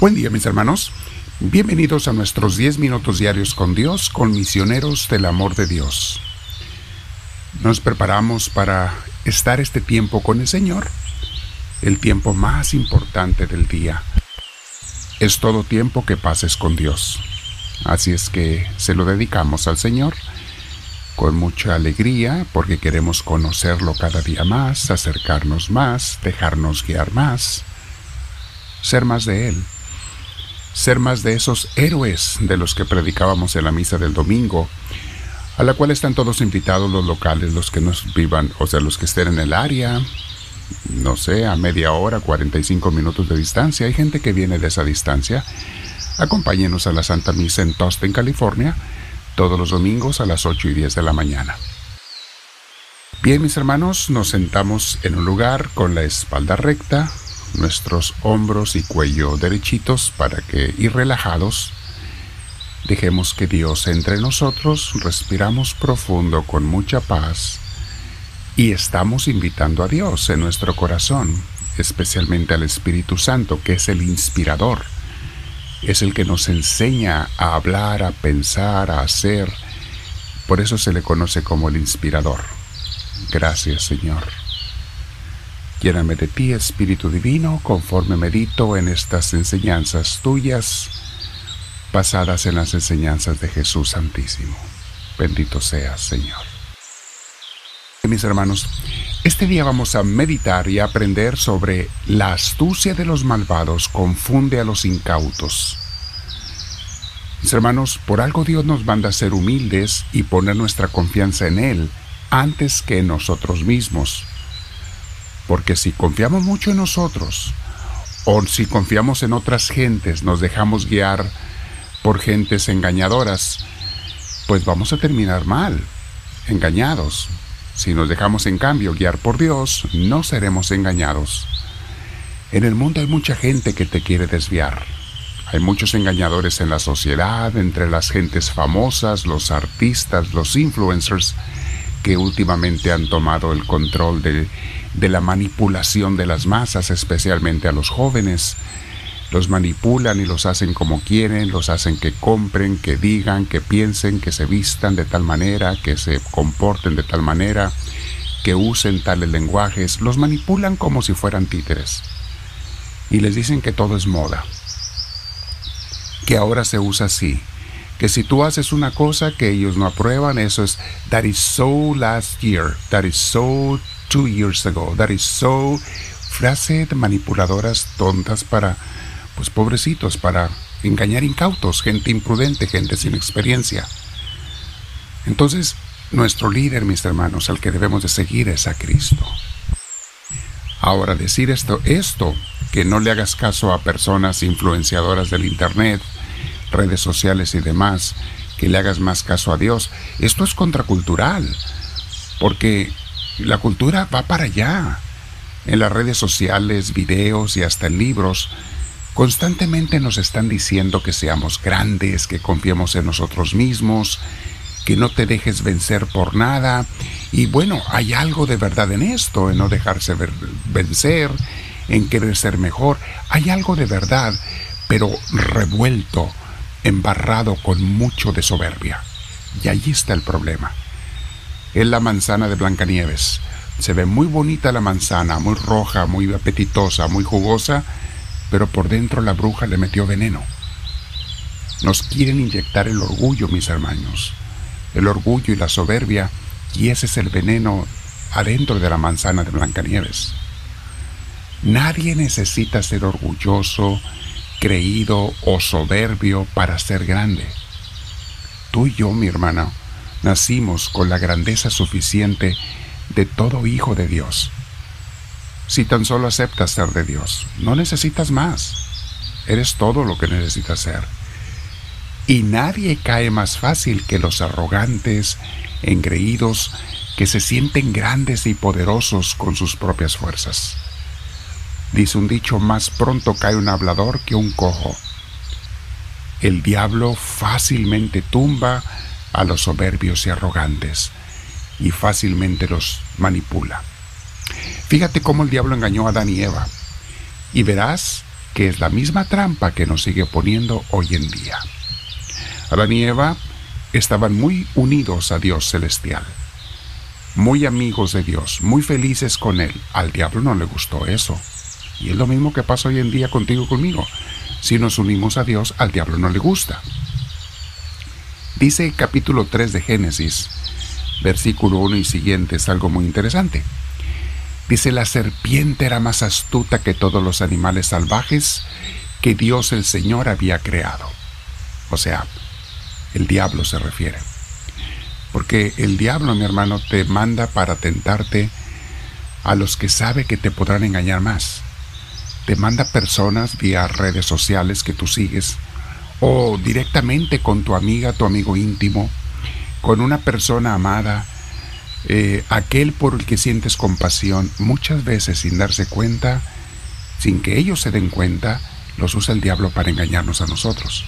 Buen día mis hermanos. Bienvenidos a nuestros 10 minutos diarios con Dios, con misioneros del amor de Dios. Nos preparamos para estar este tiempo con el Señor, el tiempo más importante del día. Es todo tiempo que pases con Dios. Así es que se lo dedicamos al Señor con mucha alegría porque queremos conocerlo cada día más, acercarnos más, dejarnos guiar más, ser más de Él ser más de esos héroes de los que predicábamos en la misa del domingo, a la cual están todos invitados los locales, los que nos vivan, o sea, los que estén en el área, no sé, a media hora, 45 minutos de distancia. Hay gente que viene de esa distancia. Acompáñenos a la Santa Misa en Tostin, California, todos los domingos a las 8 y 10 de la mañana. Bien, mis hermanos, nos sentamos en un lugar con la espalda recta, nuestros hombros y cuello derechitos para que, y relajados, dejemos que Dios entre nosotros, respiramos profundo con mucha paz y estamos invitando a Dios en nuestro corazón, especialmente al Espíritu Santo, que es el inspirador, es el que nos enseña a hablar, a pensar, a hacer. Por eso se le conoce como el inspirador. Gracias Señor. Lléname de ti, Espíritu Divino, conforme medito en estas enseñanzas tuyas, basadas en las enseñanzas de Jesús Santísimo. Bendito seas, Señor. Mis hermanos, este día vamos a meditar y aprender sobre la astucia de los malvados confunde a los incautos. Mis hermanos, por algo Dios nos manda a ser humildes y poner nuestra confianza en Él antes que en nosotros mismos porque si confiamos mucho en nosotros, o si confiamos en otras gentes, nos dejamos guiar por gentes engañadoras, pues vamos a terminar mal, engañados. Si nos dejamos en cambio guiar por Dios, no seremos engañados. En el mundo hay mucha gente que te quiere desviar. Hay muchos engañadores en la sociedad, entre las gentes famosas, los artistas, los influencers, que últimamente han tomado el control de, de la manipulación de las masas, especialmente a los jóvenes. Los manipulan y los hacen como quieren, los hacen que compren, que digan, que piensen, que se vistan de tal manera, que se comporten de tal manera, que usen tales lenguajes. Los manipulan como si fueran títeres. Y les dicen que todo es moda, que ahora se usa así, que si tú haces una cosa que ellos no aprueban, eso es, that is so last year, that is so two years ago, that is so, frase de manipuladoras tontas para, pues pobrecitos, para engañar incautos, gente imprudente, gente sin experiencia. Entonces, nuestro líder, mis hermanos, al que debemos de seguir es a Cristo. Ahora, decir esto, esto, que no le hagas caso a personas influenciadoras del Internet, redes sociales y demás, que le hagas más caso a Dios. Esto es contracultural, porque la cultura va para allá. En las redes sociales, videos y hasta en libros, constantemente nos están diciendo que seamos grandes, que confiemos en nosotros mismos, que no te dejes vencer por nada. Y bueno, hay algo de verdad en esto, en no dejarse vencer, en querer ser mejor. Hay algo de verdad, pero revuelto embarrado con mucho de soberbia. Y allí está el problema. Es la manzana de Blancanieves. Se ve muy bonita la manzana, muy roja, muy apetitosa, muy jugosa, pero por dentro la bruja le metió veneno. Nos quieren inyectar el orgullo, mis hermanos, el orgullo y la soberbia, y ese es el veneno adentro de la manzana de Blancanieves. Nadie necesita ser orgulloso creído o soberbio para ser grande. Tú y yo, mi hermana, nacimos con la grandeza suficiente de todo hijo de Dios. Si tan solo aceptas ser de Dios, no necesitas más. Eres todo lo que necesitas ser. Y nadie cae más fácil que los arrogantes, engreídos, que se sienten grandes y poderosos con sus propias fuerzas. Dice un dicho, más pronto cae un hablador que un cojo. El diablo fácilmente tumba a los soberbios y arrogantes y fácilmente los manipula. Fíjate cómo el diablo engañó a Adán y Eva y verás que es la misma trampa que nos sigue poniendo hoy en día. Adán y Eva estaban muy unidos a Dios celestial, muy amigos de Dios, muy felices con Él. Al diablo no le gustó eso. Y es lo mismo que pasa hoy en día contigo y conmigo. Si nos unimos a Dios, al diablo no le gusta. Dice capítulo 3 de Génesis, versículo 1 y siguiente, es algo muy interesante. Dice, la serpiente era más astuta que todos los animales salvajes que Dios el Señor había creado. O sea, el diablo se refiere. Porque el diablo, mi hermano, te manda para tentarte a los que sabe que te podrán engañar más. Te manda personas vía redes sociales que tú sigues o directamente con tu amiga, tu amigo íntimo, con una persona amada, eh, aquel por el que sientes compasión, muchas veces sin darse cuenta, sin que ellos se den cuenta, los usa el diablo para engañarnos a nosotros.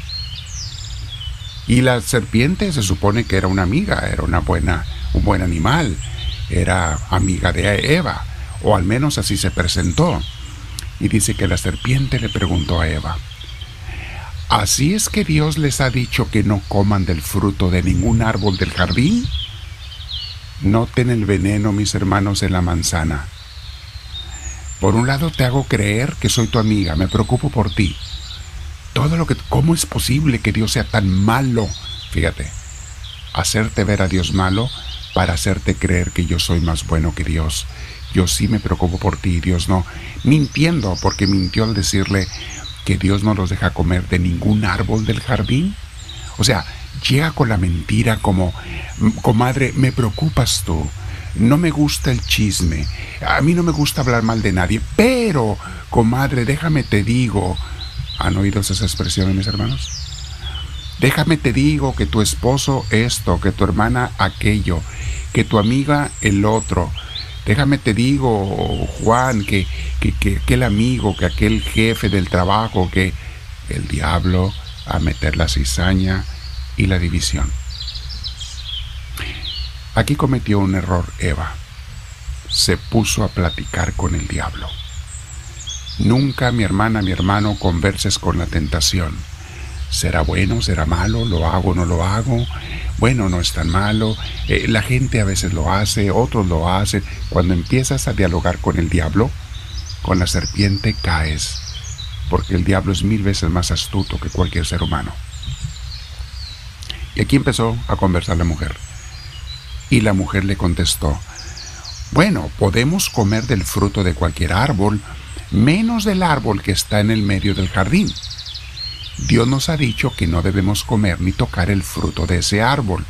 Y la serpiente se supone que era una amiga, era una buena, un buen animal, era amiga de Eva, o al menos así se presentó. Y dice que la serpiente le preguntó a Eva, ¿Así es que Dios les ha dicho que no coman del fruto de ningún árbol del jardín? Noten el veneno, mis hermanos, en la manzana. Por un lado te hago creer que soy tu amiga, me preocupo por ti. Todo lo que cómo es posible que Dios sea tan malo? Fíjate, hacerte ver a Dios malo para hacerte creer que yo soy más bueno que Dios. Yo sí me preocupo por ti, Dios no. Mintiendo, porque mintió al decirle, que Dios no los deja comer de ningún árbol del jardín? O sea, llega con la mentira como, comadre, me preocupas tú, no me gusta el chisme, a mí no me gusta hablar mal de nadie, pero, comadre, déjame te digo, ¿han oído esas expresiones, mis hermanos? Déjame te digo que tu esposo esto, que tu hermana aquello, que tu amiga el otro, Déjame te digo, Juan, que, que, aquel amigo, que aquel jefe del trabajo, que el diablo a meter la cizaña y la división. Aquí cometió un error Eva. Se puso a platicar con el diablo. Nunca, mi hermana, mi hermano, converses con la tentación. ¿Será bueno? ¿Será malo? ¿Lo hago? ¿No lo hago? Bueno, no es tan malo, eh, la gente a veces lo hace, otros lo hacen. Cuando empiezas a dialogar con el diablo, con la serpiente caes, porque el diablo es mil veces más astuto que cualquier ser humano. Y aquí empezó a conversar la mujer. Y la mujer le contestó, bueno, podemos comer del fruto de cualquier árbol, menos del árbol que está en el medio del jardín Dios nos ha dicho que no debemos comer ni tocar el fruto de ese árbol,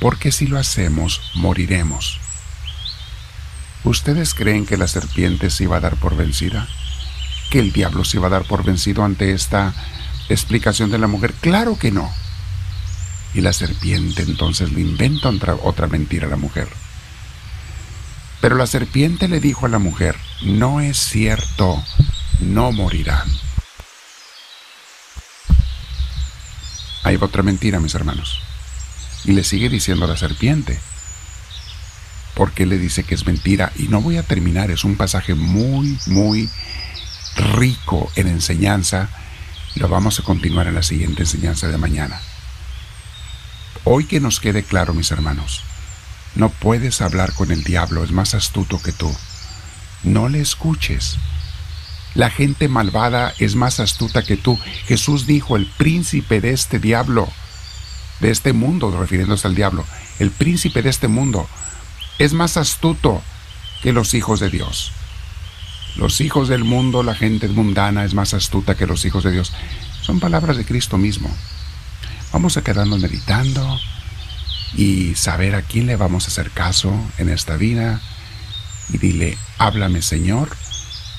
porque si lo hacemos, moriremos. ¿Ustedes creen que la serpiente se iba a dar por vencida? ¿Que el diablo se iba a dar por vencido ante esta explicación de la mujer? Claro que no. Y la serpiente entonces le inventa otra, otra mentira a la mujer. Pero la serpiente le dijo a la mujer, no es cierto, no morirán. Otra mentira, mis hermanos. Y le sigue diciendo la serpiente. Porque le dice que es mentira. Y no voy a terminar, es un pasaje muy, muy rico en enseñanza. Lo vamos a continuar en la siguiente enseñanza de mañana. Hoy que nos quede claro, mis hermanos, no puedes hablar con el diablo, es más astuto que tú. No le escuches. La gente malvada es más astuta que tú. Jesús dijo, el príncipe de este diablo, de este mundo, refiriéndose al diablo, el príncipe de este mundo, es más astuto que los hijos de Dios. Los hijos del mundo, la gente mundana es más astuta que los hijos de Dios. Son palabras de Cristo mismo. Vamos a quedarnos meditando y saber a quién le vamos a hacer caso en esta vida. Y dile, háblame Señor,